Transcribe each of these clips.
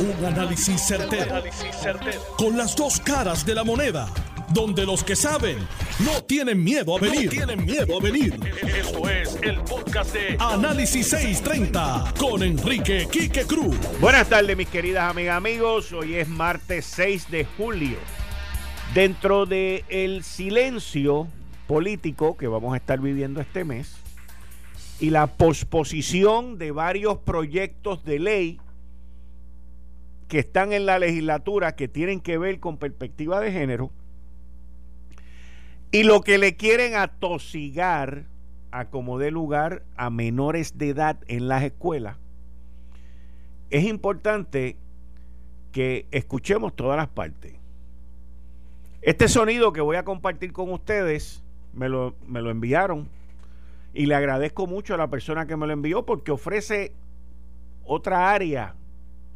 Un análisis certero, Con las dos caras de la moneda. Donde los que saben no tienen miedo a venir. tienen miedo a venir. Esto es el podcast de Análisis 630 con Enrique Quique Cruz. Buenas tardes, mis queridas amigas, amigos. Hoy es martes 6 de julio. Dentro del el silencio político que vamos a estar viviendo este mes y la posposición de varios proyectos de ley que están en la legislatura que tienen que ver con perspectiva de género y lo que le quieren atosigar a como dé lugar a menores de edad en las escuelas, es importante que escuchemos todas las partes. Este sonido que voy a compartir con ustedes me lo, me lo enviaron y le agradezco mucho a la persona que me lo envió porque ofrece otra área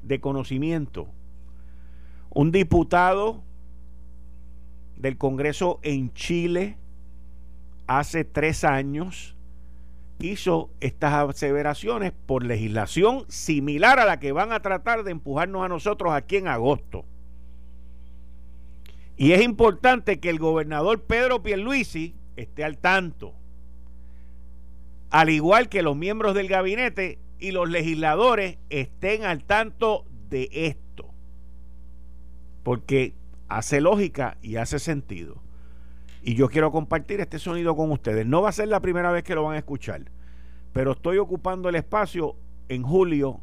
de conocimiento. Un diputado del Congreso en Chile hace tres años hizo estas aseveraciones por legislación similar a la que van a tratar de empujarnos a nosotros aquí en agosto. Y es importante que el gobernador Pedro Pierluisi esté al tanto, al igual que los miembros del gabinete y los legisladores estén al tanto de esto. Porque hace lógica y hace sentido. Y yo quiero compartir este sonido con ustedes. No va a ser la primera vez que lo van a escuchar, pero estoy ocupando el espacio en julio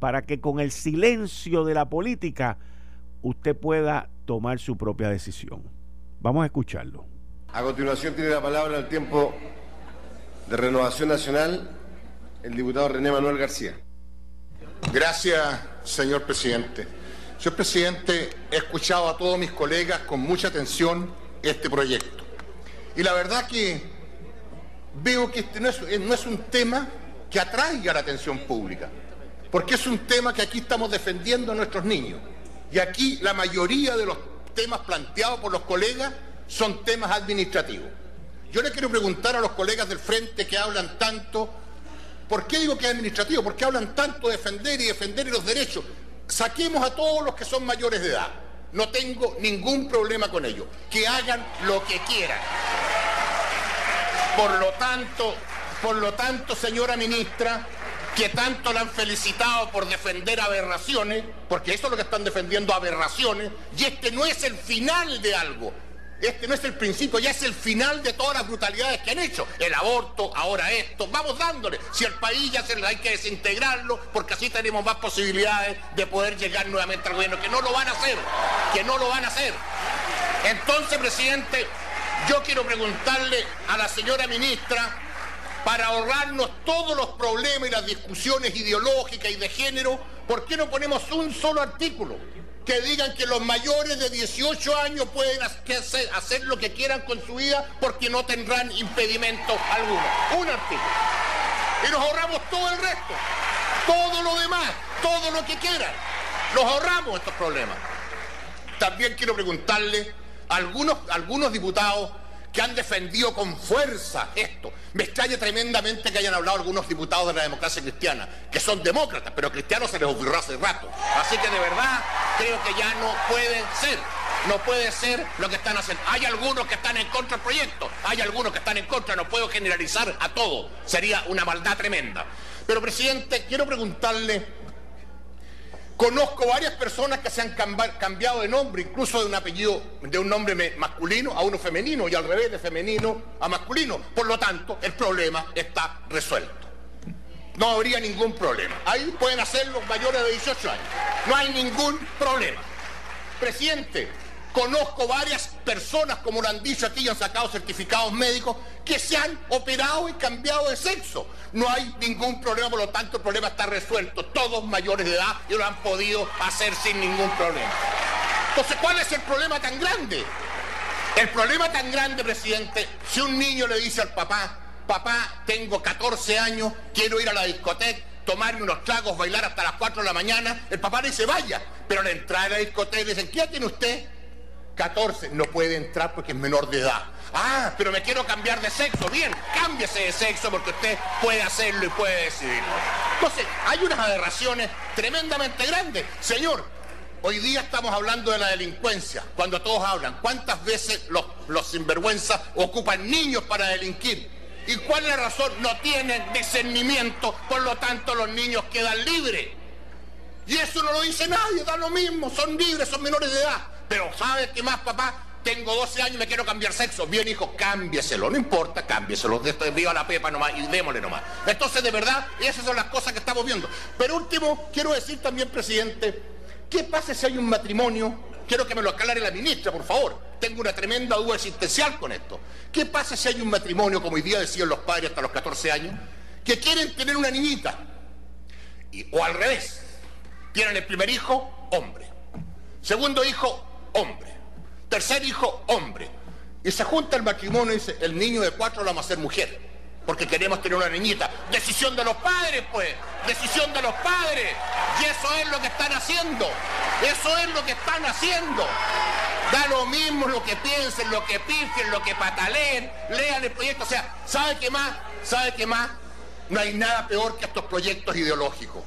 para que con el silencio de la política usted pueda tomar su propia decisión. Vamos a escucharlo. A continuación tiene la palabra el tiempo de Renovación Nacional el diputado René Manuel García. Gracias, señor presidente. Señor presidente, he escuchado a todos mis colegas con mucha atención este proyecto. Y la verdad que veo que este no es, no es un tema que atraiga la atención pública, porque es un tema que aquí estamos defendiendo a nuestros niños. Y aquí la mayoría de los temas planteados por los colegas son temas administrativos. Yo le quiero preguntar a los colegas del frente que hablan tanto ¿Por qué digo que es administrativo? Porque hablan tanto de defender y defender los derechos. Saquemos a todos los que son mayores de edad. No tengo ningún problema con ello. Que hagan lo que quieran. Por lo tanto, por lo tanto, señora ministra, que tanto la han felicitado por defender aberraciones, porque eso es lo que están defendiendo aberraciones, y este no es el final de algo, este no es el principio, ya es el final de todas las brutalidades que han hecho. El aborto, ahora esto, vamos dándole. Si el país ya se hay que desintegrarlo, porque así tenemos más posibilidades de poder llegar nuevamente al gobierno, que no lo van a hacer, que no lo van a hacer. Entonces, presidente, yo quiero preguntarle a la señora ministra, para ahorrarnos todos los problemas y las discusiones ideológicas y de género, ¿por qué no ponemos un solo artículo? Que digan que los mayores de 18 años pueden hacer, lo que quieran con su vida porque no tendrán impedimento alguno. Un artículo. Y nos ahorramos todo el resto. Todo lo demás, todo lo que quieran. Nos ahorramos estos problemas. También quiero preguntarle a algunos, algunos diputados que han defendido con fuerza esto. Me extraña tremendamente que hayan hablado algunos diputados de la democracia cristiana, que son demócratas, pero cristianos se les ocurrió hace rato. Así que de verdad creo que ya no pueden ser. No puede ser lo que están haciendo. Hay algunos que están en contra del proyecto, hay algunos que están en contra, no puedo generalizar a todo. Sería una maldad tremenda. Pero, presidente, quiero preguntarle Conozco varias personas que se han cambiado de nombre, incluso de un apellido, de un nombre masculino a uno femenino y al revés, de femenino a masculino. Por lo tanto, el problema está resuelto. No habría ningún problema. Ahí pueden hacer los mayores de 18 años. No hay ningún problema. Presidente, Conozco varias personas, como lo han dicho aquí, y han sacado certificados médicos, que se han operado y cambiado de sexo. No hay ningún problema, por lo tanto el problema está resuelto. Todos mayores de edad y lo han podido hacer sin ningún problema. Entonces, ¿cuál es el problema tan grande? El problema tan grande, presidente, si un niño le dice al papá, papá, tengo 14 años, quiero ir a la discoteca, tomarme unos tragos, bailar hasta las 4 de la mañana, el papá le dice, vaya, pero al entrar a la discoteca le dicen, ¿qué tiene usted? 14, no puede entrar porque es menor de edad. Ah, pero me quiero cambiar de sexo. Bien, cámbiese de sexo porque usted puede hacerlo y puede decidirlo. Entonces, hay unas aberraciones tremendamente grandes. Señor, hoy día estamos hablando de la delincuencia, cuando todos hablan. ¿Cuántas veces los, los sinvergüenzas ocupan niños para delinquir? ¿Y cuál es la razón? No tienen discernimiento, por lo tanto los niños quedan libres. Y eso no lo dice nadie, da lo mismo, son libres, son menores de edad. Pero ¿sabes qué más, papá? Tengo 12 años y me quiero cambiar sexo. Bien, hijo, cámbieselo. No importa, cámbieselo. Viva la pepa nomás y démosle nomás. Entonces, de verdad, esas son las cosas que estamos viendo. Pero último, quiero decir también, presidente, ¿qué pasa si hay un matrimonio? Quiero que me lo aclare la ministra, por favor. Tengo una tremenda duda existencial con esto. ¿Qué pasa si hay un matrimonio, como hoy día decían los padres hasta los 14 años, que quieren tener una niñita? Y, o al revés. Tienen el primer hijo, hombre. Segundo hijo, hombre. Tercer hijo, hombre. Y se junta el matrimonio y dice, el niño de cuatro lo vamos a hacer mujer, porque queremos tener una niñita. Decisión de los padres, pues. Decisión de los padres. Y eso es lo que están haciendo. Eso es lo que están haciendo. Da lo mismo lo que piensen, lo que pifien, lo que pataleen, lean el proyecto. O sea, ¿sabe qué más? ¿Sabe qué más? No hay nada peor que estos proyectos ideológicos.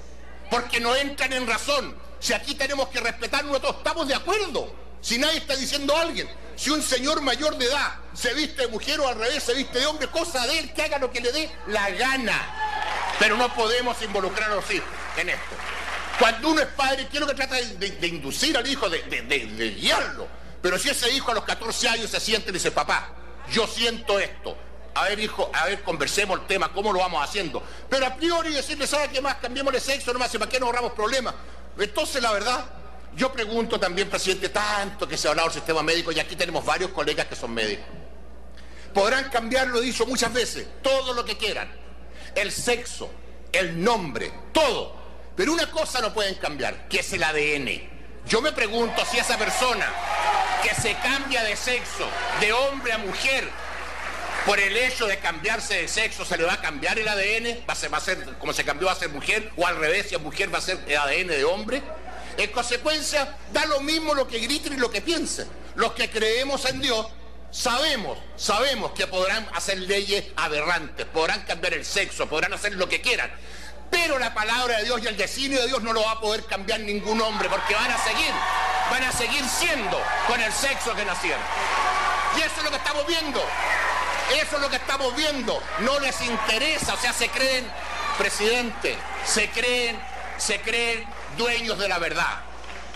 Porque no entran en razón. Si aquí tenemos que respetarnos todos, estamos de acuerdo. Si nadie está diciendo a alguien, si un señor mayor de edad se viste de mujer o al revés se viste de hombre, cosa de él, que haga lo que le dé la gana. Pero no podemos involucrar a los hijos en esto. Cuando uno es padre, quiero que trata de, inducir al hijo, de, de guiarlo. Pero si ese hijo a los 14 años se siente y dice, papá, yo siento esto, a ver, hijo, a ver, conversemos el tema, cómo lo vamos haciendo. Pero a priori decirle, ¿sabe qué más? Cambiemos de sexo nomás, ¿para qué nos ahorramos problemas? Entonces, la verdad, yo pregunto también, presidente, tanto que se ha hablado del sistema médico, y aquí tenemos varios colegas que son médicos. Podrán cambiar, lo he dicho muchas veces, todo lo que quieran. El sexo, el nombre, todo. Pero una cosa no pueden cambiar, que es el ADN. Yo me pregunto si esa persona que se cambia de sexo, de hombre a mujer, por el hecho de cambiarse de sexo, ¿se le va a cambiar el ADN? ¿Va a ser, va a ser como se cambió, va a ser mujer? ¿O al revés, si es mujer, va a ser el ADN de hombre? En consecuencia, da lo mismo lo que griten y lo que piensen. Los que creemos en Dios sabemos, sabemos que podrán hacer leyes aberrantes, podrán cambiar el sexo, podrán hacer lo que quieran. Pero la palabra de Dios y el designio de Dios no lo va a poder cambiar ningún hombre, porque van a seguir, van a seguir siendo con el sexo que nacieron. Y eso es lo que estamos viendo. Eso es lo que estamos viendo. No les interesa, o sea, se creen, presidente, se creen, se creen dueños de la verdad.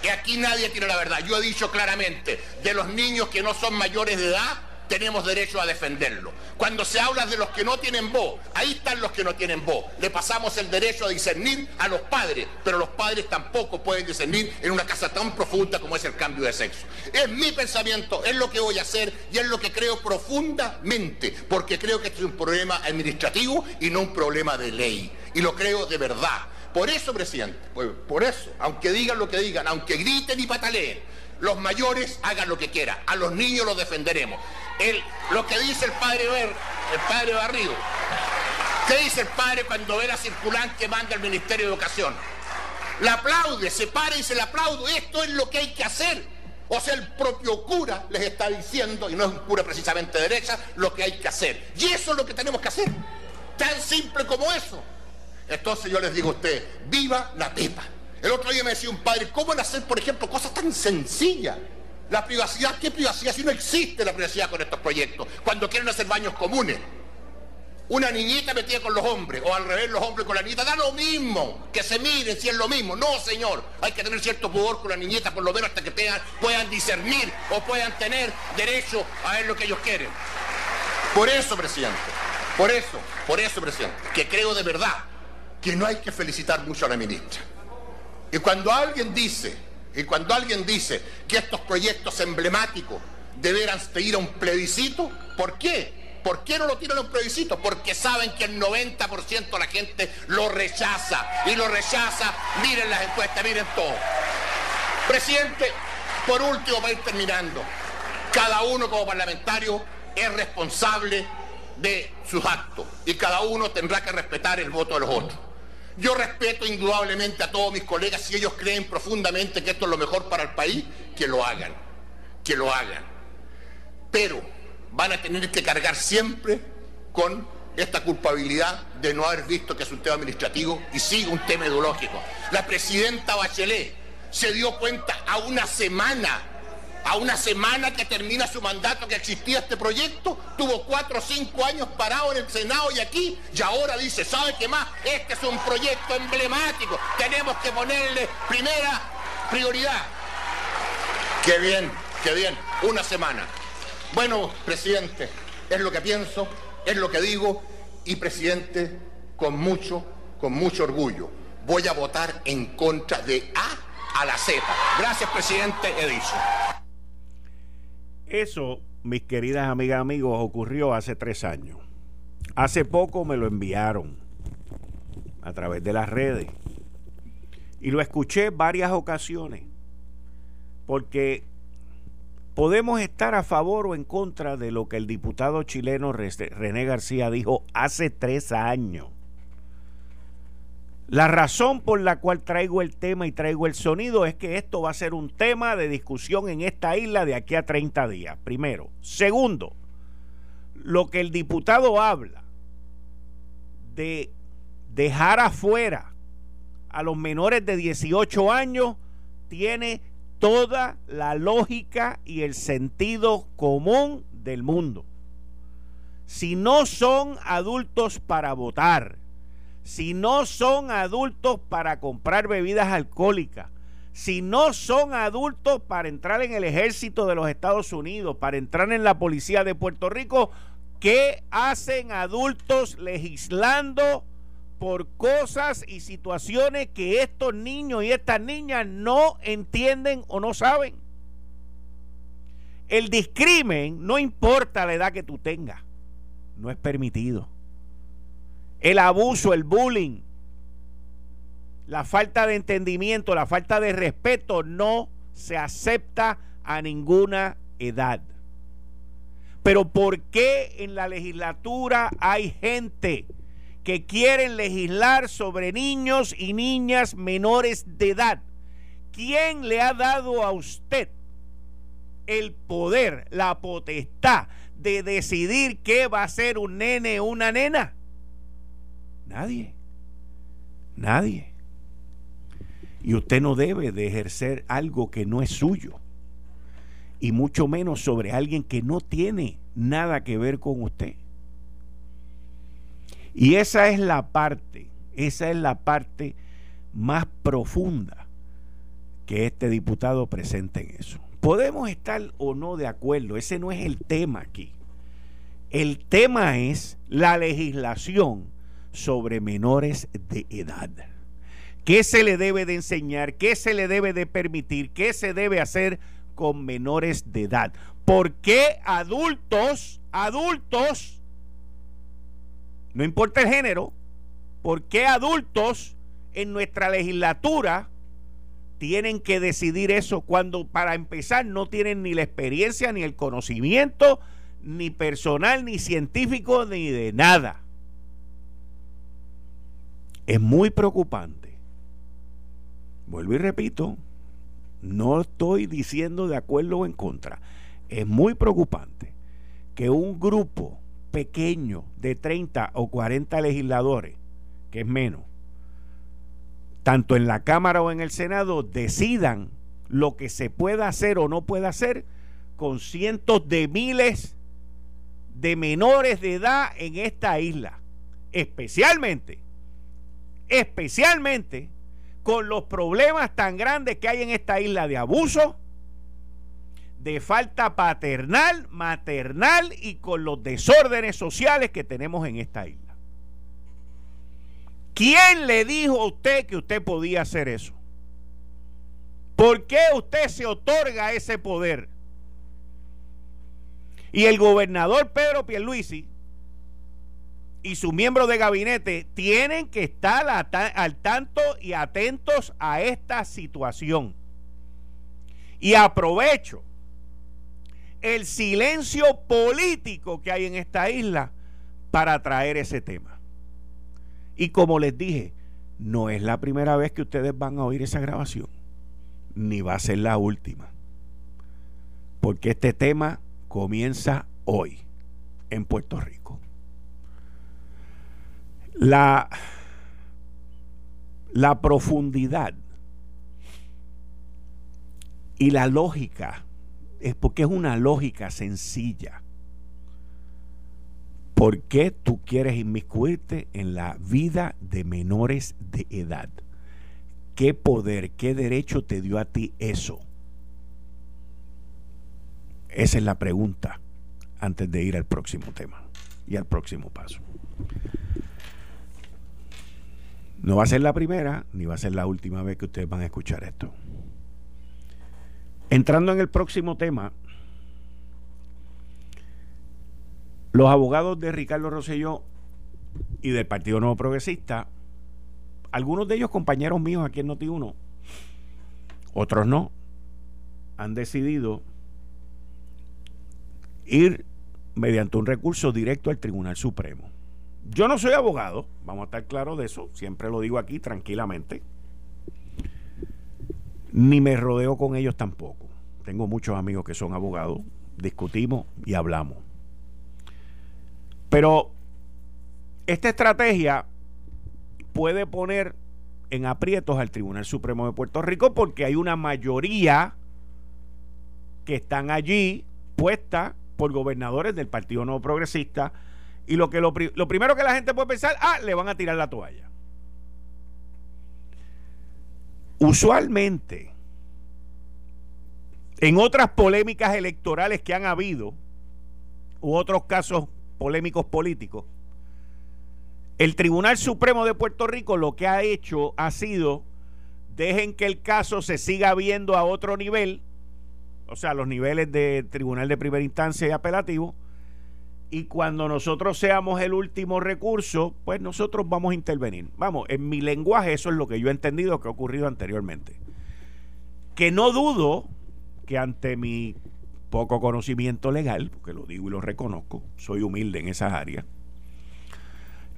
Que aquí nadie tiene la verdad. Yo he dicho claramente, de los niños que no son mayores de edad, tenemos derecho a defenderlo. Cuando se habla de los que no tienen voz, ahí están los que no tienen voz. Le pasamos el derecho a discernir a los padres, pero los padres tampoco pueden discernir en una casa tan profunda como es el cambio de sexo. Es mi pensamiento, es lo que voy a hacer y es lo que creo profundamente, porque creo que este es un problema administrativo y no un problema de ley. Y lo creo de verdad. Por eso, presidente, pues, por eso, aunque digan lo que digan, aunque griten y pataleen, los mayores hagan lo que quieran, a los niños los defenderemos. El, lo que dice el padre, el padre Barrido, ¿qué dice el padre cuando ve la circulante que manda el Ministerio de Educación? La aplaude, se para y se le aplaudo, esto es lo que hay que hacer. O sea, el propio cura les está diciendo, y no es un cura precisamente derecha, lo que hay que hacer. Y eso es lo que tenemos que hacer. Tan simple como eso. Entonces yo les digo a ustedes, viva la pepa. El otro día me decía un padre, ¿cómo van a hacer, por ejemplo, cosas tan sencillas? La privacidad, ¿qué privacidad? Si no existe la privacidad con estos proyectos, cuando quieren hacer baños comunes. Una niñita metida con los hombres, o al revés los hombres con la niñita, da lo mismo, que se miren si es lo mismo. No, señor, hay que tener cierto pudor con la niñita, por lo menos hasta que puedan discernir o puedan tener derecho a ver lo que ellos quieren. Por eso, presidente, por eso, por eso, presidente, que creo de verdad que no hay que felicitar mucho a la ministra. Y cuando alguien dice, y cuando alguien dice que estos proyectos emblemáticos deberán ir a un plebiscito, ¿por qué? ¿Por qué no lo tiran a un plebiscito? Porque saben que el 90% de la gente lo rechaza. Y lo rechaza, miren las encuestas, miren todo. Presidente, por último, para ir terminando, cada uno como parlamentario es responsable de sus actos y cada uno tendrá que respetar el voto de los otros. Yo respeto indudablemente a todos mis colegas si ellos creen profundamente que esto es lo mejor para el país, que lo hagan. que lo hagan. Pero van a tener que cargar siempre con esta culpabilidad de no haber visto que es un tema administrativo y sigue un tema ideológico. La presidenta Bachelet se dio cuenta a una semana, a una semana que termina su mandato que existía este proyecto, tuvo cuatro o cinco años parado en el Senado y aquí, y ahora dice, ¿sabe qué más? Este es un proyecto emblemático, tenemos que ponerle primera prioridad. Qué bien, qué bien, una semana. Bueno, presidente, es lo que pienso, es lo que digo y presidente, con mucho, con mucho orgullo, voy a votar en contra de A a la Z. Gracias, presidente, dicho. Eso, mis queridas amigas amigos, ocurrió hace tres años. Hace poco me lo enviaron a través de las redes y lo escuché varias ocasiones porque podemos estar a favor o en contra de lo que el diputado chileno René García dijo hace tres años. La razón por la cual traigo el tema y traigo el sonido es que esto va a ser un tema de discusión en esta isla de aquí a 30 días, primero. Segundo, lo que el diputado habla de dejar afuera a los menores de 18 años tiene toda la lógica y el sentido común del mundo. Si no son adultos para votar, si no son adultos para comprar bebidas alcohólicas, si no son adultos para entrar en el ejército de los Estados Unidos, para entrar en la policía de Puerto Rico, ¿qué hacen adultos legislando por cosas y situaciones que estos niños y estas niñas no entienden o no saben. El discrimen no importa la edad que tú tengas, no es permitido. El abuso, el bullying, la falta de entendimiento, la falta de respeto no se acepta a ninguna edad. Pero ¿por qué en la legislatura hay gente que quieren legislar sobre niños y niñas menores de edad. ¿Quién le ha dado a usted el poder, la potestad de decidir qué va a ser un nene o una nena? Nadie. Nadie. Y usted no debe de ejercer algo que no es suyo. Y mucho menos sobre alguien que no tiene nada que ver con usted. Y esa es la parte, esa es la parte más profunda que este diputado presenta en eso. Podemos estar o no de acuerdo, ese no es el tema aquí. El tema es la legislación sobre menores de edad. ¿Qué se le debe de enseñar? ¿Qué se le debe de permitir? ¿Qué se debe hacer con menores de edad? ¿Por qué adultos, adultos, no importa el género, ¿por qué adultos en nuestra legislatura tienen que decidir eso cuando para empezar no tienen ni la experiencia, ni el conocimiento, ni personal, ni científico, ni de nada? Es muy preocupante. Vuelvo y repito, no estoy diciendo de acuerdo o en contra. Es muy preocupante que un grupo pequeño de 30 o 40 legisladores, que es menos, tanto en la Cámara o en el Senado, decidan lo que se pueda hacer o no pueda hacer con cientos de miles de menores de edad en esta isla. Especialmente, especialmente con los problemas tan grandes que hay en esta isla de abuso, de falta paternal, maternal y con los desórdenes sociales que tenemos en esta isla. ¿Quién le dijo a usted que usted podía hacer eso? ¿Por qué usted se otorga ese poder? Y el gobernador Pedro Pierluisi y su miembro de gabinete tienen que estar al tanto y atentos a esta situación. Y aprovecho el silencio político que hay en esta isla para traer ese tema. Y como les dije, no es la primera vez que ustedes van a oír esa grabación, ni va a ser la última. porque este tema comienza hoy en Puerto Rico. La, la profundidad y la lógica es porque es una lógica sencilla. ¿Por qué tú quieres inmiscuirte en la vida de menores de edad? ¿Qué poder, qué derecho te dio a ti eso? Esa es la pregunta antes de ir al próximo tema y al próximo paso. No va a ser la primera ni va a ser la última vez que ustedes van a escuchar esto. Entrando en el próximo tema, los abogados de Ricardo Rosselló y del Partido Nuevo Progresista, algunos de ellos compañeros míos aquí en Noti1, otros no, han decidido ir mediante un recurso directo al Tribunal Supremo. Yo no soy abogado, vamos a estar claros de eso, siempre lo digo aquí tranquilamente ni me rodeo con ellos tampoco. Tengo muchos amigos que son abogados, discutimos y hablamos. Pero esta estrategia puede poner en aprietos al Tribunal Supremo de Puerto Rico porque hay una mayoría que están allí puesta por gobernadores del Partido Nuevo Progresista y lo que lo, lo primero que la gente puede pensar, ah, le van a tirar la toalla. Usualmente, en otras polémicas electorales que han habido, u otros casos polémicos políticos, el Tribunal Supremo de Puerto Rico lo que ha hecho ha sido dejen que el caso se siga viendo a otro nivel, o sea, los niveles de Tribunal de Primera Instancia y apelativo, y cuando nosotros seamos el último recurso, pues nosotros vamos a intervenir. Vamos, en mi lenguaje eso es lo que yo he entendido que ha ocurrido anteriormente. Que no dudo que ante mi poco conocimiento legal, porque lo digo y lo reconozco, soy humilde en esas áreas,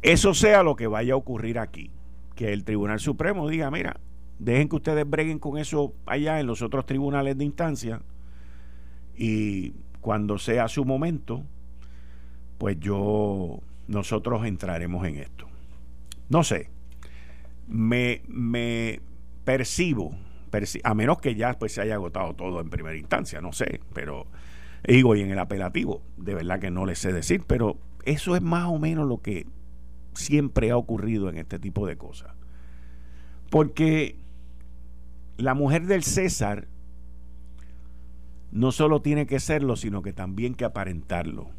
eso sea lo que vaya a ocurrir aquí. Que el Tribunal Supremo diga, mira, dejen que ustedes breguen con eso allá en los otros tribunales de instancia y cuando sea su momento, pues yo, nosotros entraremos en esto. No sé, me, me percibo, a menos que ya pues, se haya agotado todo en primera instancia, no sé, pero digo, y en el apelativo, de verdad que no le sé decir, pero eso es más o menos lo que siempre ha ocurrido en este tipo de cosas. Porque la mujer del César no solo tiene que serlo, sino que también que aparentarlo.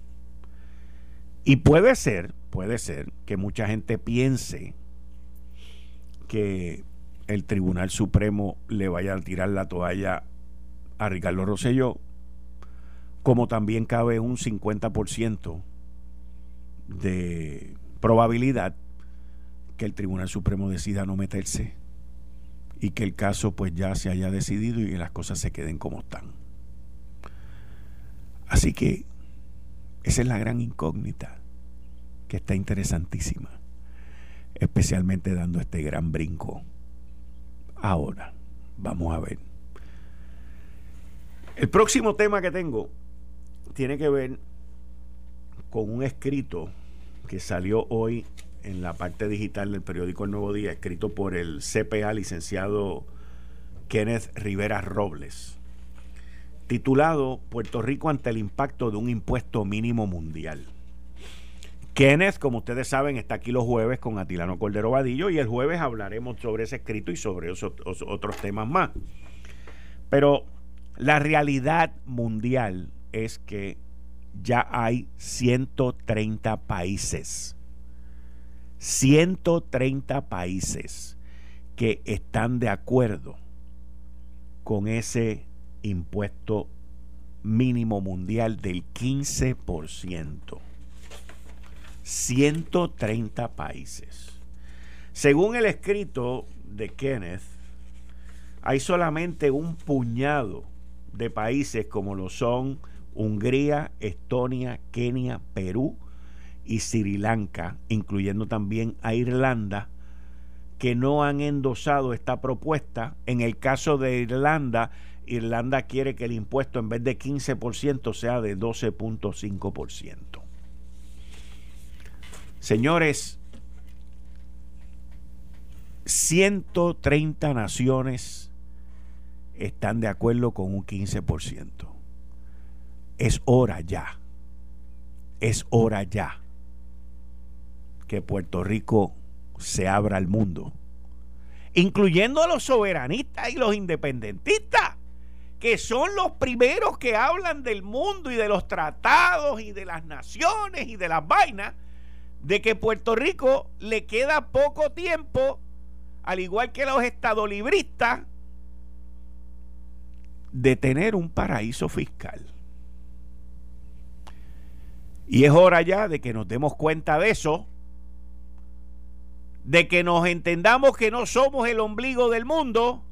Y puede ser, puede ser que mucha gente piense que el Tribunal Supremo le vaya a tirar la toalla a Ricardo Rosselló, como también cabe un 50% de probabilidad que el Tribunal Supremo decida no meterse y que el caso pues ya se haya decidido y que las cosas se queden como están. Así que esa es la gran incógnita que está interesantísima, especialmente dando este gran brinco. Ahora, vamos a ver. El próximo tema que tengo tiene que ver con un escrito que salió hoy en la parte digital del periódico El Nuevo Día, escrito por el CPA licenciado Kenneth Rivera Robles, titulado Puerto Rico ante el impacto de un impuesto mínimo mundial. Kenneth, como ustedes saben, está aquí los jueves con Atilano Cordero Vadillo y el jueves hablaremos sobre ese escrito y sobre otros temas más. Pero la realidad mundial es que ya hay 130 países, 130 países que están de acuerdo con ese impuesto mínimo mundial del 15%. 130 países. Según el escrito de Kenneth, hay solamente un puñado de países como lo son Hungría, Estonia, Kenia, Perú y Sri Lanka, incluyendo también a Irlanda, que no han endosado esta propuesta. En el caso de Irlanda, Irlanda quiere que el impuesto en vez de 15% sea de 12.5%. Señores, 130 naciones están de acuerdo con un 15%. Es hora ya, es hora ya que Puerto Rico se abra al mundo, incluyendo a los soberanistas y los independentistas, que son los primeros que hablan del mundo y de los tratados y de las naciones y de las vainas, de que Puerto Rico le queda poco tiempo, al igual que los estadolibristas, de tener un paraíso fiscal. Y es hora ya de que nos demos cuenta de eso, de que nos entendamos que no somos el ombligo del mundo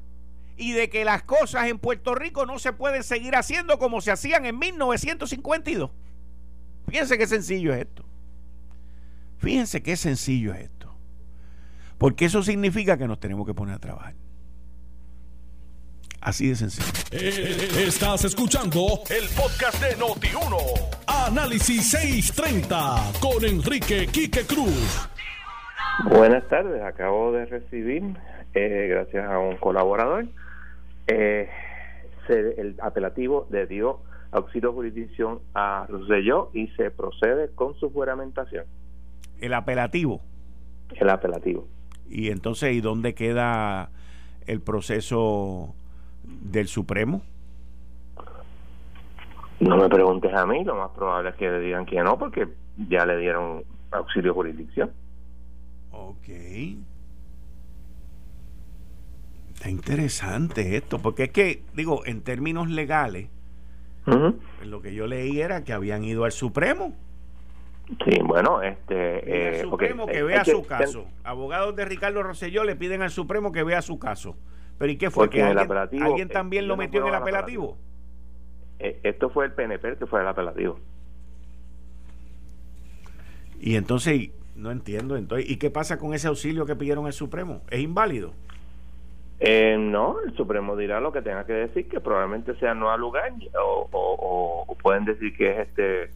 y de que las cosas en Puerto Rico no se pueden seguir haciendo como se hacían en 1952. Fíjense qué sencillo es esto. Fíjense qué sencillo es esto. Porque eso significa que nos tenemos que poner a trabajar. Así de sencillo. Eh, estás escuchando el podcast de Noti1. Análisis 630 con Enrique Quique Cruz. Buenas tardes, acabo de recibir, eh, gracias a un colaborador, eh, el apelativo le dio auxilio jurisdicción a Rosselló y se procede con su juramentación. El apelativo. El apelativo. Y entonces, ¿y dónde queda el proceso del Supremo? No me preguntes a mí, lo más probable es que le digan que no, porque ya le dieron auxilio jurisdicción. Ok. Está interesante esto, porque es que, digo, en términos legales, lo que yo leí era que habían ido al Supremo. Sí, bueno, este... Eh, Supremo que vea su caso. Abogados de Ricardo Rosselló le piden al Supremo que vea su caso. Pero ¿y qué fue? ¿Que alguien, también lo metió en el apelativo? Eh, esto fue el PNP que fue el apelativo. Y entonces, no entiendo. Entonces, ¿Y qué pasa con ese auxilio que pidieron el Supremo? ¿Es inválido? Eh, no, el Supremo dirá lo que tenga que decir, que probablemente sea no al lugar, o, pueden decir que es este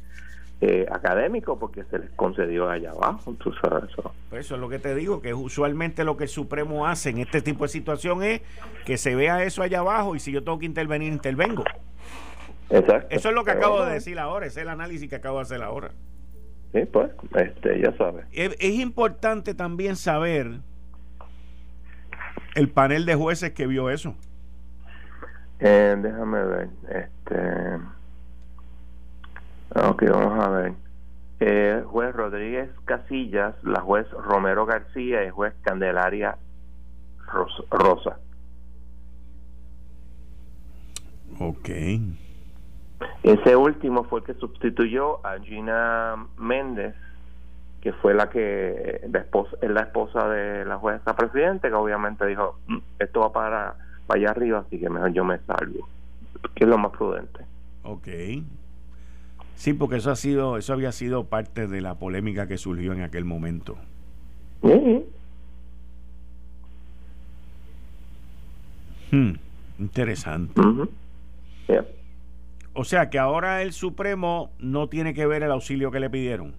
eh, académico porque se les concedió allá abajo. eso. Pues eso es lo que te digo, que usualmente lo que el Supremo hace en este tipo de situación es que se vea eso allá abajo y si yo tengo que intervenir, intervengo. Exacto. Eso es lo que acabo de decir ahora, es el análisis que acabo de hacer ahora. Sí, pues, este, ya sabes. Es, importante también saber el panel de jueces que vio eso. Eh, déjame ver. Este. Ok, vamos a ver. Eh, juez Rodríguez Casillas, la juez Romero García y juez Candelaria Rosa. Ok. Ese último fue el que sustituyó a Gina Méndez, que fue la que la esposa, es la esposa de la jueza presidente, que obviamente dijo, mm, esto va para, para allá arriba, así que mejor yo me salgo, que es lo más prudente. Ok. Sí, porque eso ha sido, eso había sido parte de la polémica que surgió en aquel momento. Hmm, interesante. O sea que ahora el Supremo no tiene que ver el auxilio que le pidieron.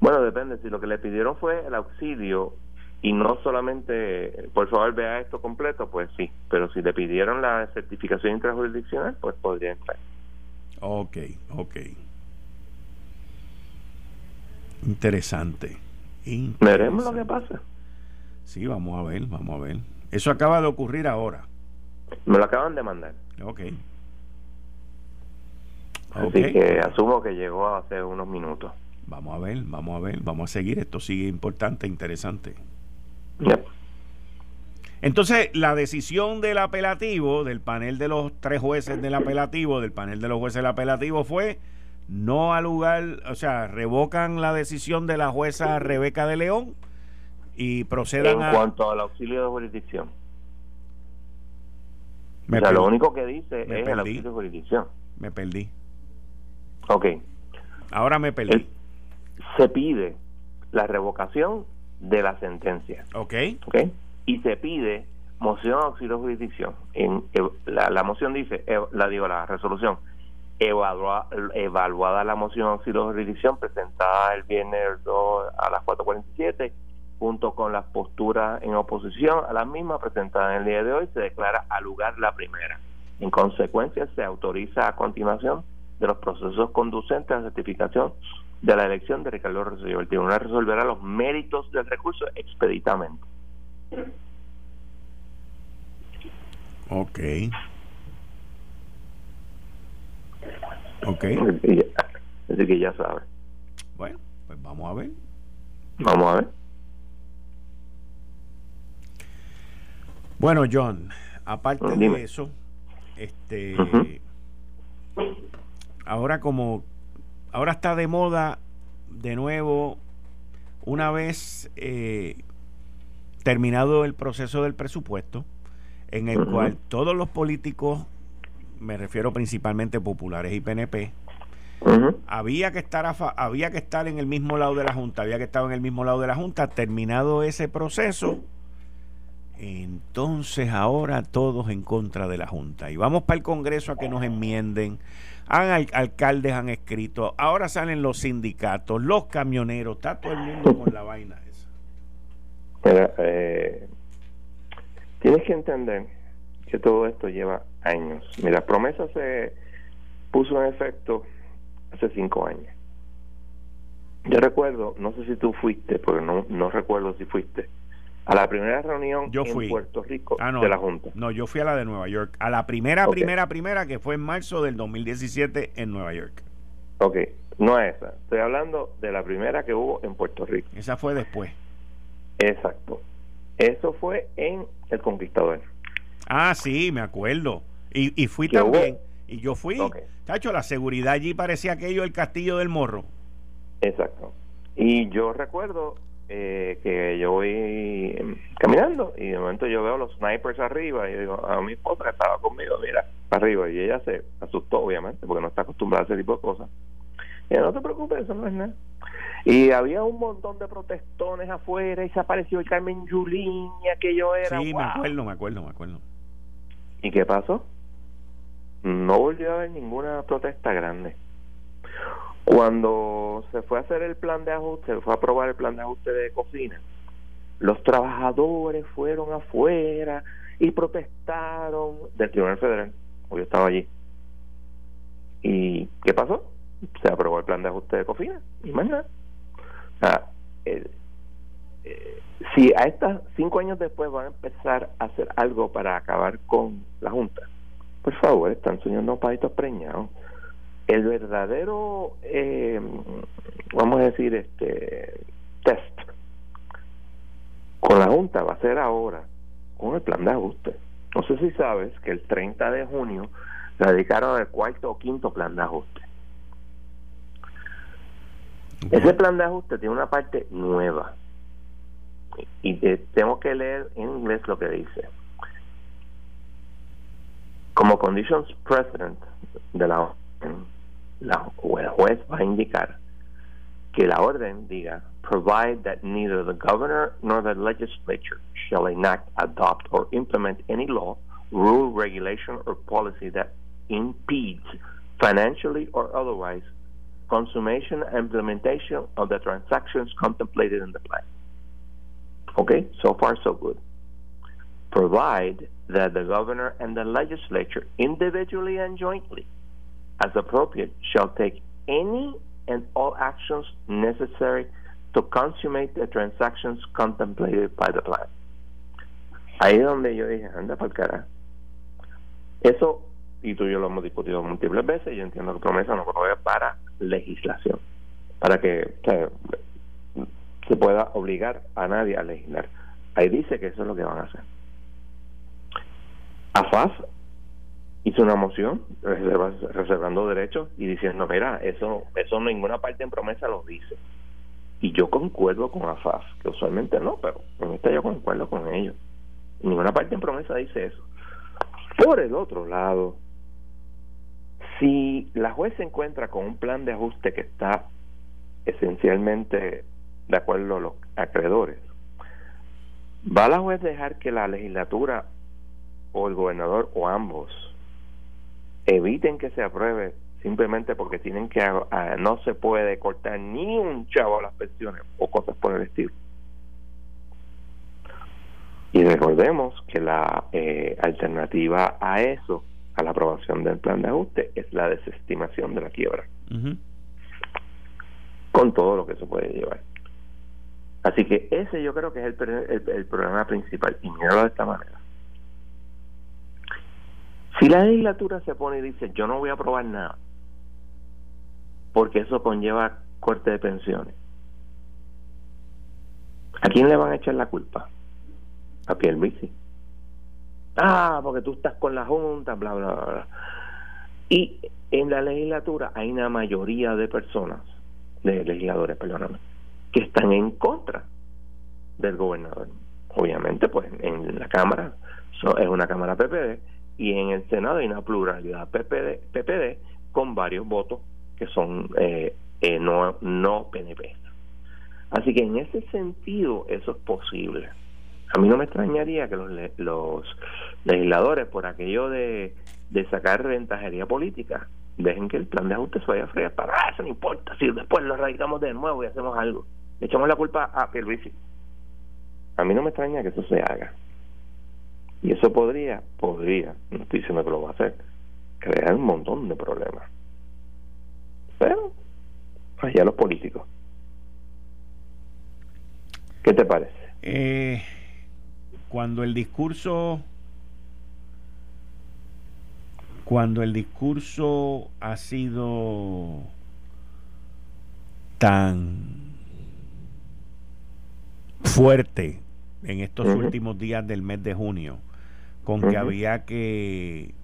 Bueno, depende. Si lo que le pidieron fue el auxilio y no solamente, por favor, vea esto completo, pues sí. Pero si le pidieron la certificación intrajurisdiccional, pues podría entrar. Ok, ok. Interesante. Veremos lo que pasa. Sí, vamos a ver, vamos a ver. Eso acaba de ocurrir ahora. Me lo acaban de mandar. Ok. Así que asumo que llegó hace unos minutos. Vamos a ver, vamos a ver, vamos a seguir. Esto sigue importante, interesante. Entonces, la decisión del apelativo, del panel de los tres jueces del apelativo, del panel de los jueces del apelativo, fue no al lugar, o sea, revocan la decisión de la jueza Rebeca de León y procedan a. En cuanto al auxilio de jurisdicción. o sea, lo único que dice es el auxilio de jurisdicción. Me perdí. Ok. Ahora me perdí. se pide la revocación de la sentencia. Ok. Ok. Y se pide moción de auxilio de jurisdicción. En, la, moción dice, la digo, la resolución, evaluada la moción de jurisdicción presentada el viernes a las 4.47, junto con las posturas en oposición a la misma presentada en el día de hoy, se declara al lugar la primera. En consecuencia, se autoriza a continuación de los procesos conducentes a la certificación de la elección de Ricardo Rosselló. El tribunal resolverá los méritos del recurso expeditamente. Ok. Ok. Así que ya sabe. Bueno, pues vamos a ver. Vamos a ver. Bueno, John, aparte de eso, este, ahora como, ahora está de moda de nuevo, una vez eh, terminado el proceso del presupuesto, en el cual todos los políticos, me refiero principalmente populares y PNP, había que estar había que estar en el mismo lado de la junta, había que estar en el mismo lado de la junta, terminado ese proceso entonces ahora todos en contra de la Junta. Y vamos para el Congreso a que nos enmienden. Han, alcaldes han escrito, ahora salen los sindicatos, los camioneros, está todo el mundo con la vaina esa. Eh, tienes que entender que todo esto lleva años. Mira, promesa se puso en efecto hace cinco años. Yo recuerdo, no sé si tú fuiste, porque no, no recuerdo si fuiste, a la primera reunión en Puerto Rico ah, de la Junta. No, yo fui a la de Nueva York. A la primera, primera, primera que fue en marzo del 2017 en Nueva York. Ok, no es esa. Estoy hablando de la primera que hubo en Puerto Rico. Esa fue después. Exacto. Eso fue en El Conquistador. Ah, sí, me acuerdo. Y, y fui también. Y yo fui. Tacho, la seguridad allí parecía aquello el castillo del morro. Exacto. Y yo recuerdo eh, que yo voy caminando y de momento yo veo los snipers arriba y digo a mi esposa que estaba conmigo, mira, arriba y ella se asustó obviamente porque no está acostumbrada a ese tipo de cosas. Y no te preocupes, eso no es nada. Y había un montón de protestones afuera y se apareció el Carmen Yulín y aquello era. Sí, me acuerdo, me acuerdo, me acuerdo. ¿Y qué pasó? No volvió a haber ninguna protesta grande. Cuando se fue a hacer el plan de ajuste, se fue a aprobar el plan de ajuste de cocina, los trabajadores fueron afuera y protestaron del Tribunal Federal. Yo estaba allí. ¿Y qué pasó? Se aprobó el plan de ajuste de cocina y más nada. eh, si a estas cinco años después van a empezar a hacer algo para acabar con la Junta, por favor, están soñando país preñados el verdadero, eh, vamos a decir, este test con la Junta va a ser ahora con el plan de ajuste. No sé si sabes que el 30 de junio se dedicaron al cuarto o quinto plan de ajuste. Ese plan de ajuste tiene una parte nueva y tengo que leer en inglés lo que dice. Como conditions precedent de la la, el juez va a indicar que la orden diga provide that neither the governor nor the legislature shall enact, adopt, or implement any law, rule, regulation, or policy that impedes, financially or otherwise, consummation and implementation of the transactions contemplated in the plan. Okay, so far so good. Provide that the governor and the legislature, individually and jointly, as appropriate, shall take any and all actions necessary to consummate the transactions contemplated by the plan. Ahí es donde yo dije, anda para el cara. Eso, y tú y yo lo hemos discutido múltiples veces, yo entiendo que promesa no provee para legislación, para que se pueda obligar a nadie a legislar. Ahí dice que eso es lo que van a hacer. AFAS hizo una moción reservando derechos y diciendo, mira, eso eso ninguna parte en promesa lo dice. Y yo concuerdo con AFAF, que usualmente no, pero en esta yo concuerdo con ellos. Ninguna parte en promesa dice eso. Por el otro lado, si la juez se encuentra con un plan de ajuste que está esencialmente de acuerdo a los acreedores, ¿va la juez dejar que la legislatura o el gobernador o ambos eviten que se apruebe simplemente porque tienen que no se puede cortar ni un chavo a las pensiones o cosas por el estilo. Y recordemos que la eh, alternativa a eso, a la aprobación del plan de ajuste, es la desestimación de la quiebra. Con todo lo que eso puede llevar. Así que ese yo creo que es el, el, problema principal. Y míralo de esta manera. Si la legislatura se pone y dice, yo no voy a aprobar nada, porque eso conlleva corte de pensiones. ¿A quién le van a echar la culpa? A Pierluisi. Ah, porque tú estás con la Junta, bla, bla, bla. Y en la legislatura hay una mayoría de personas, de legisladores, perdóname, que están en contra del gobernador. Obviamente, pues en la Cámara es una Cámara PPD y en el Senado hay una pluralidad PPD, PPD con varios votos que son eh, eh, no, no PNP. Así que en ese sentido eso es posible. A mí no me extrañaría que los, los legisladores, por aquello de, de sacar ventajería política, dejen que el plan de ajuste se vaya a freír para eso no importa, si después lo radicamos de nuevo y hacemos algo. Le echamos la culpa a Pierluisi. A mí no me extraña que eso se haga. Y eso podría, podría, no estoy diciendo que lo va a hacer, crear un montón de problemas. Pero, allá los políticos. ¿Qué te parece? Eh, cuando el discurso cuando el discurso ha sido tan fuerte en estos últimos días del mes de junio, con que había que,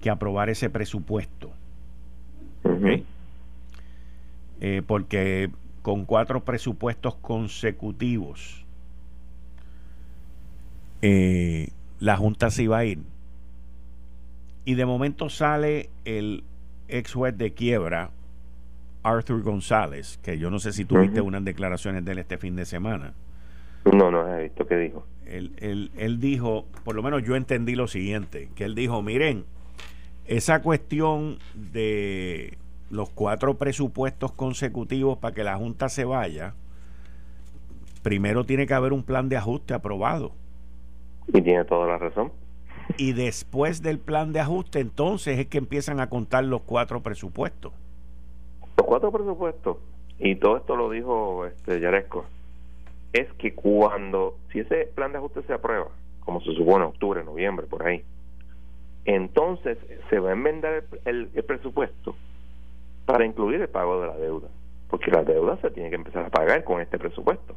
que aprobar ese presupuesto. Eh, porque con cuatro presupuestos consecutivos eh, la Junta se iba a ir. Y de momento sale el ex juez de quiebra, Arthur González, que yo no sé si tuviste unas declaraciones de él este fin de semana. No, no he visto qué dijo. Él, él, él dijo, por lo menos yo entendí lo siguiente, que él dijo, miren, esa cuestión de los cuatro presupuestos consecutivos para que la Junta se vaya, primero tiene que haber un plan de ajuste aprobado. Y tiene toda la razón. Y después del plan de ajuste, entonces es que empiezan a contar los cuatro presupuestos. Los cuatro presupuestos, y todo esto lo dijo este Yaresco, es que cuando, si ese plan de ajuste se aprueba, como se supone octubre, noviembre, por ahí, entonces se va a enmendar el, presupuesto para incluir el pago de la deuda, porque la deuda se tiene que empezar a pagar con este presupuesto.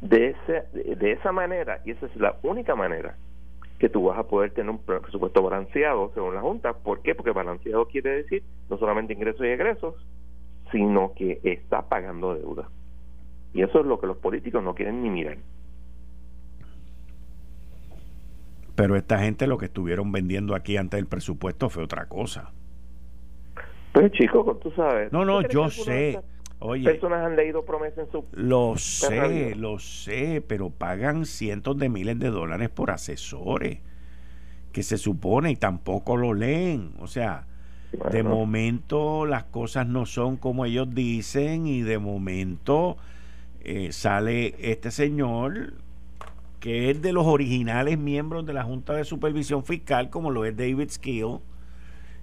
De, ese, de esa manera, y esa es la única manera que tú vas a poder tener un presupuesto balanceado según la Junta. ¿Por qué? Porque balanceado quiere decir no solamente ingresos y egresos, sino que está pagando deuda. Y eso es lo que los políticos no quieren ni mirar. Pero esta gente lo que estuvieron vendiendo aquí antes del presupuesto fue otra cosa. Pues chicos, tú sabes. No, no, yo sé. Oye, personas han leído promesas en su... Lo sé, lo sé, pero pagan cientos de miles de dólares por asesores que se supone y tampoco lo leen. O sea, de momento las cosas no son como ellos dicen y de momento eh, sale este señor que es de los originales miembros de la Junta de Supervisión Fiscal, como lo es David Skill.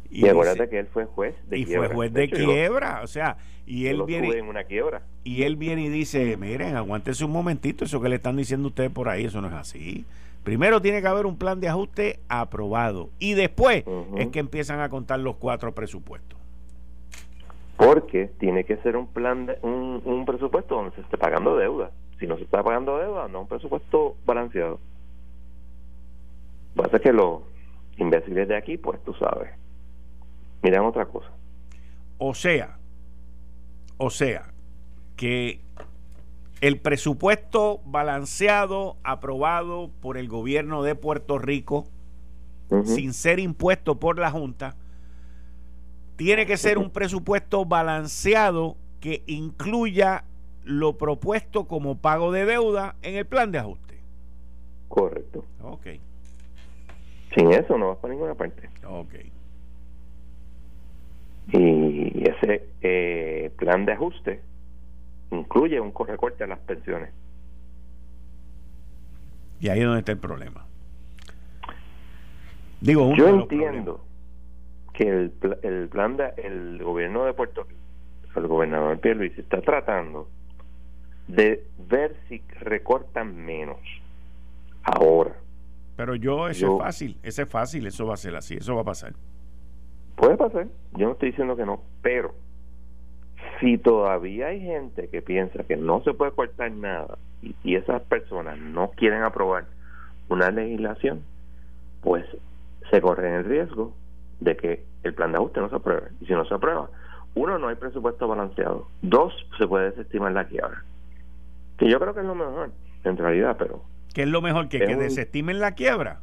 Y, acuérdate que él fue juez de y fue juez de, quiebra, o sea, y él viene en una quiebra. y él viene y dice, miren, aguántense un momentito, eso que le están diciendo ustedes por ahí, eso no es así. Primero tiene que haber un plan de ajuste aprobado y después es que empiezan a contar los cuatro presupuestos porque tiene que ser un plan de, un, un presupuesto donde se esté pagando deuda. Si no se está pagando deuda no un presupuesto balanceado. Pasa que los imbéciles de aquí pues tú sabes. Miran otra cosa. O sea o sea que el presupuesto balanceado aprobado por el gobierno de Puerto Rico sin ser impuesto por la Junta tiene que ser un presupuesto balanceado que incluya lo propuesto como pago de deuda en el plan de ajuste. Correcto. Ok. Sin eso no vas para ninguna parte. Ok. Y ese eh, plan de ajuste incluye un recorte a las pensiones. Y ahí es donde está el problema. Digo, yo entiendo que el, el plan de, el gobierno de Puerto Rico, el gobernador Luis está tratando de ver si recortan menos ahora. Pero yo, eso es fácil, ese es fácil, eso va a ser así, eso va a pasar. Puede pasar, yo no estoy diciendo que no, pero si todavía hay gente que piensa que no se puede cortar nada y, esas personas no quieren aprobar una legislación, pues se corre el riesgo de que el plan de ajuste no se apruebe. Y si no se aprueba, uno, no hay presupuesto balanceado. Dos, se puede desestimar la quiebra. Que yo creo que es lo mejor, en realidad, pero... ¿Qué es lo mejor? ¿Que, que desestimen la quiebra?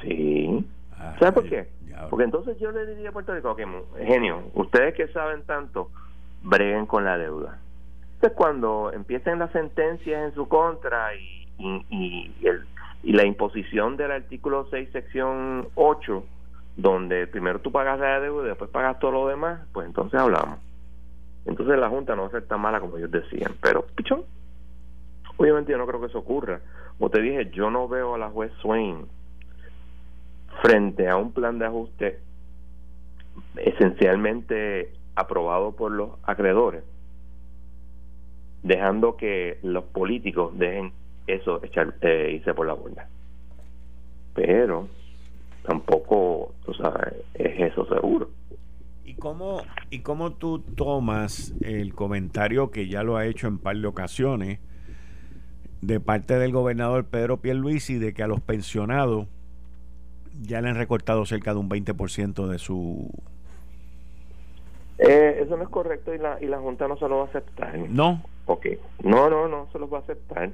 Sí. Ah, ¿Sabes por qué? Porque entonces yo le diría a Puerto Rico, que genio, ustedes que saben tanto, breguen con la deuda. Entonces, cuando empiecen las sentencias en su contra y, y, el, y la imposición del artículo 6, sección 8, donde primero tú pagas la deuda y después pagas todo lo demás, pues entonces hablamos. Entonces la Junta no va a ser tan mala como ellos decían. Pero, pichón, obviamente yo no creo que eso ocurra. Como te dije, yo no veo a la juez Swain frente a un plan de ajuste esencialmente aprobado por los acreedores, dejando que los políticos dejen eso echar, eh, irse por la borda. Pero tampoco, tú sabes, es eso seguro. ¿Y cómo, ¿Y cómo tú tomas el comentario que ya lo ha hecho en par de ocasiones de parte del gobernador Pedro Pierluisi de que a los pensionados ya le han recortado cerca de un 20% de su... Eh, eso no es correcto y la, y la Junta no se lo va a aceptar. No. Ok. No, no, no se lo va a aceptar.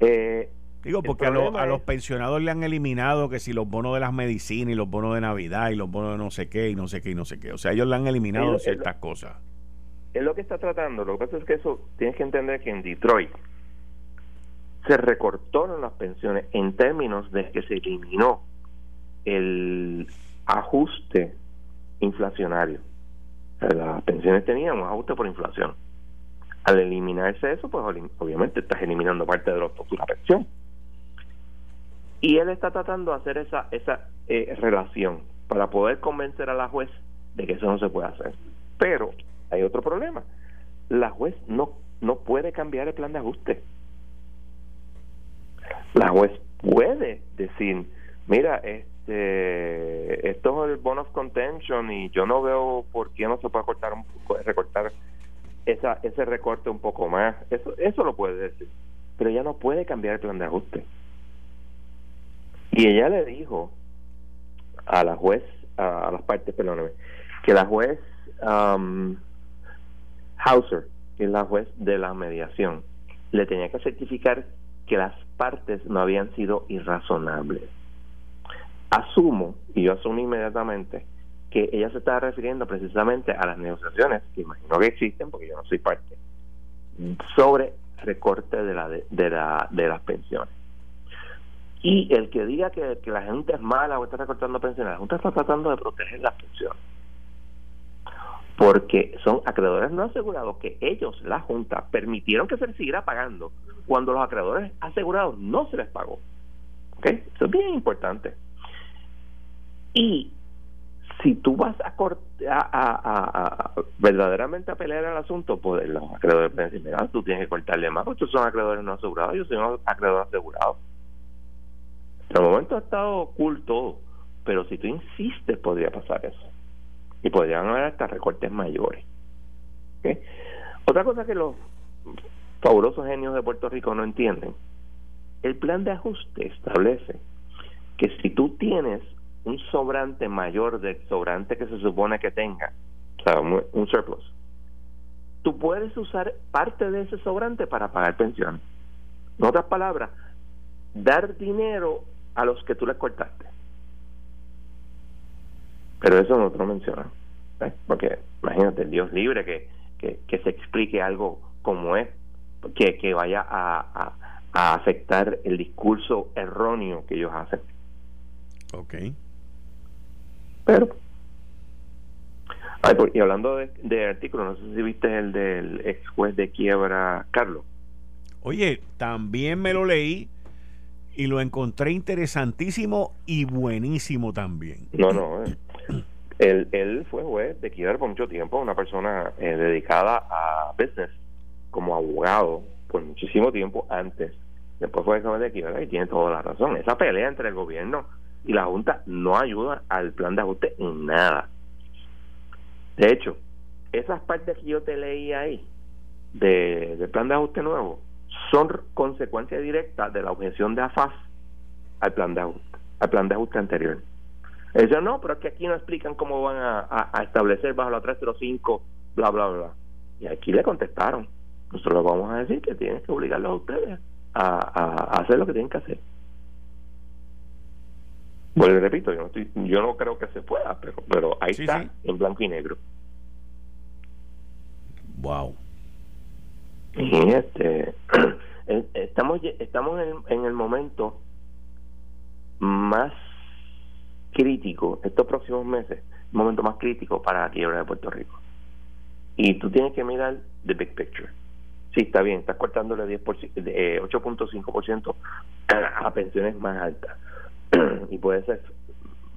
Eh, Digo, porque a, a, los pensionados le han eliminado que si los bonos de las medicinas y los bonos de Navidad y los bonos de no sé qué y no sé qué y no sé qué. O sea, ellos le han eliminado ciertas cosas. Es lo que está tratando. Lo que pasa es que eso tienes que entender que en Detroit se recortaron las pensiones en términos de que se eliminó el ajuste inflacionario. Las pensiones tenían un ajuste por inflación. Al eliminarse eso, pues obviamente estás eliminando parte de, de la pensión. Y él está tratando de hacer esa, esa eh, relación para poder convencer a la juez de que eso no se puede hacer. Pero hay otro problema. La juez no, no puede cambiar el plan de ajuste. La juez puede decir, mira, este, esto es el bonus contention y yo no veo por qué no se puede cortar un, recortar esa, ese recorte un poco más. Eso, eso lo puede decir. Pero ella no puede cambiar el plan de ajuste. Y ella le dijo a la juez, a, las partes, perdóname, que la juez um, Hauser, que es la juez de la mediación, le tenía que certificar que las partes no habían sido irrazonables. Asumo, y yo asumo inmediatamente, que ella se estaba refiriendo precisamente a las negociaciones, que imagino que existen, porque yo no soy parte, sobre recorte de, la, de, la, de las pensiones. Y el que diga que, la gente es mala o está recortando pensiones, la Junta está tratando de proteger las pensiones. Porque son acreedores no asegurados que ellos, la Junta, permitieron que se les siguiera pagando cuando los acreedores asegurados no se les pagó. ¿Ok? Eso es bien importante. Y si tú vas a, a, verdaderamente a pelear el asunto, pues los acreedores pueden mira, tú tienes que cortarle más, porque estos son acreedores no asegurados, yo soy un acreedor asegurado. De momento ha estado oculto, pero si tú insistes podría pasar eso. Y podrían haber hasta recortes mayores. Otra cosa que los fabulosos genios de Puerto Rico no entienden, el plan de ajuste establece que si tú tienes un sobrante mayor del sobrante que se supone que tenga, o sea, un surplus, tú puedes usar parte de ese sobrante para pagar pensiones. En otras palabras, dar dinero a los que tú les cortaste. Pero eso no te lo menciona. ¿eh? Porque imagínate, Dios libre que, que, se explique algo como es, que, que vaya a, a, afectar el discurso erróneo que ellos hacen. Ok. Pero y hablando de, de artículos, no sé si viste el del ex juez de quiebra, Carlos. Oye, también me lo leí y lo encontré interesantísimo y buenísimo también. No, no. Eh. Él, él, fue juez de quiebra por mucho tiempo, una persona eh, dedicada a business como abogado por muchísimo tiempo antes. Después fue juez de quiebra y tiene toda la razón. Esa pelea entre el gobierno y la Junta no ayuda al plan de ajuste en nada. De hecho, esas partes que yo te leí ahí de, del plan de ajuste nuevo son consecuencia directa de la objeción de AFAS al plan de ajuste, al plan de ajuste anterior. Eso no, pero es que aquí no explican cómo van a, establecer bajo la 305, bla, bla, bla. Y aquí le contestaron. Nosotros vamos a decir que tienen que obligarlos a ustedes a, hacer lo que tienen que hacer. Bueno, repito, yo no, estoy, yo no creo que se pueda, pero, pero ahí está, en blanco y negro. Wow. Y este, estamos, estamos en, en el momento más crítico, estos próximos meses, un momento más crítico para la quiebra de Puerto Rico. Y tú tienes que mirar the big picture. Sí, está bien, estás cortándole 10%, eh, 8.5% a, a pensiones más altas. y puede ser,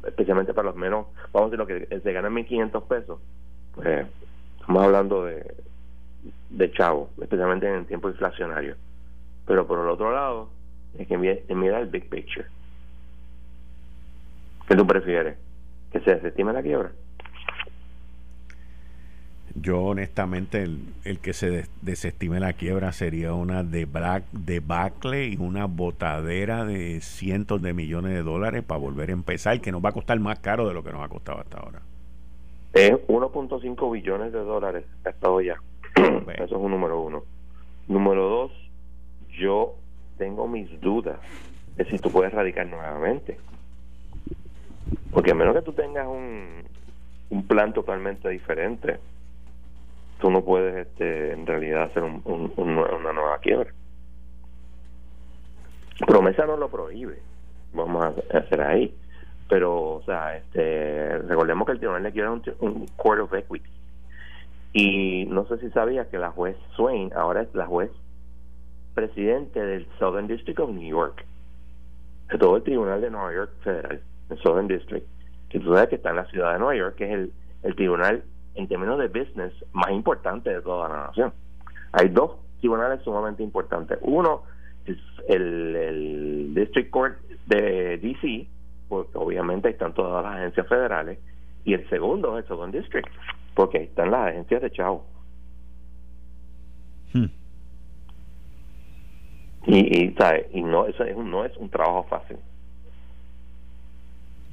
especialmente para los menos, vamos a decir, lo que se ganan 1.500 pesos, pues estamos hablando de, de chavo, especialmente en el tiempo inflacionario. Pero por el otro lado, es que mirar el big picture. ¿Qué tú prefieres? ¿Que se desestime la quiebra? Yo honestamente el, que se desestime la quiebra sería una debacle y una botadera de cientos de millones de dólares para volver a empezar, que nos va a costar más caro de lo que nos ha costado hasta ahora. Es 1.5 billones de dólares ha estado Eso es un número uno. Número dos, yo tengo mis dudas de si tú puedes radicar nuevamente. Porque a menos que tú tengas un, un plan totalmente diferente, tú no puedes este, en realidad hacer un, una nueva quiebra. Promesa no lo prohíbe, vamos a hacer ahí. Pero, o sea, este, recordemos que el tribunal le quiere un, un court of equity. Y no sé si sabía que la juez Swain ahora es la juez presidente del Southern District of New York, de todo el tribunal de Nueva York federal el Southern District, que tú sabes que está en la ciudad de Nueva York, que es el, el tribunal en términos de business más importante de toda la nación. Hay dos tribunales sumamente importantes. Uno es el, el District Court de DC, porque obviamente están todas las agencias federales, y el segundo es el Southern District, porque ahí están las agencias de Chavo. Hmm. Y, y, y no, eso es no es un trabajo fácil.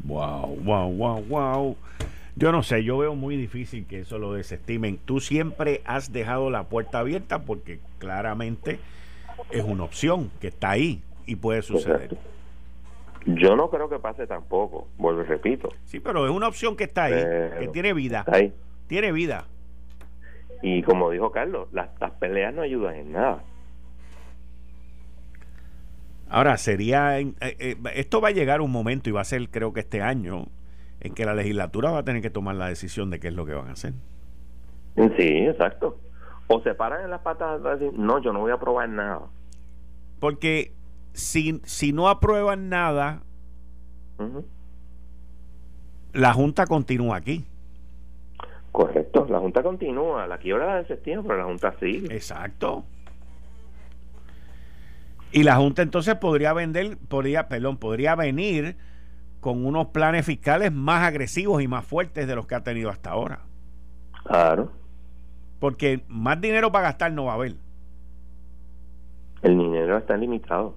Wow, wow, wow, wow. Yo no sé, yo veo muy difícil que eso lo desestimen. Tú siempre has dejado la puerta abierta porque claramente es una opción que está ahí y puede suceder. Yo no creo que pase tampoco, vuelvo y repito. Sí, pero es una opción que está ahí, que tiene vida. Tiene vida. Y como dijo Carlos, las peleas no ayudan en nada. Ahora, sería. Eh, eh, esto va a llegar un momento y va a ser, creo que este año, en que la legislatura va a tener que tomar la decisión de qué es lo que van a hacer. Sí, exacto. O se paran en las patas y decir, no, yo no voy a aprobar nada. Porque si, si no aprueban nada, la Junta continúa aquí. Correcto, la Junta continúa. La quiebra de septiembre, pero la Junta sigue. Exacto. Y la Junta entonces podría vender, podría, perdón, podría venir con unos planes fiscales más agresivos y más fuertes de los que ha tenido hasta ahora. Claro. Porque más dinero para gastar no va a haber. El dinero está limitado.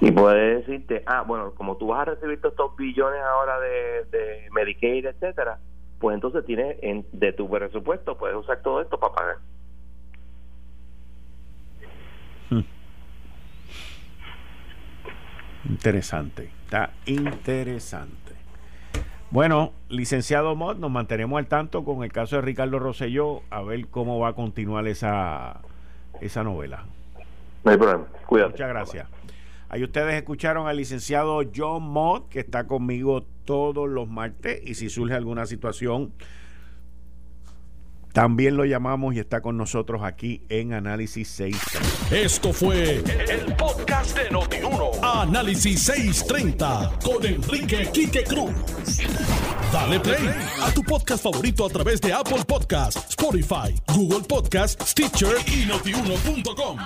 Y puede decirte, ah, bueno, como tú vas a recibir todos estos billones ahora de, de Medicaid, etcétera, pues entonces tienes en, de tu presupuesto, puedes usar todo esto para pagar. Interesante, está interesante. Bueno, licenciado Mott, nos mantenemos al tanto con el caso de Ricardo Rosselló, a ver cómo va a continuar esa, esa novela. No hay problema, cuídate. Muchas gracias. Ahí ustedes escucharon al licenciado John Mott, que está conmigo todos los martes, y si surge alguna situación, también lo llamamos y está con nosotros aquí en Análisis 6. Esto fue el podcast de Notiuno. Análisis 630 con Enrique Quique Cruz. Dale play a tu podcast favorito a través de Apple Podcasts, Spotify, Google Podcasts, Stitcher y notiuno.com.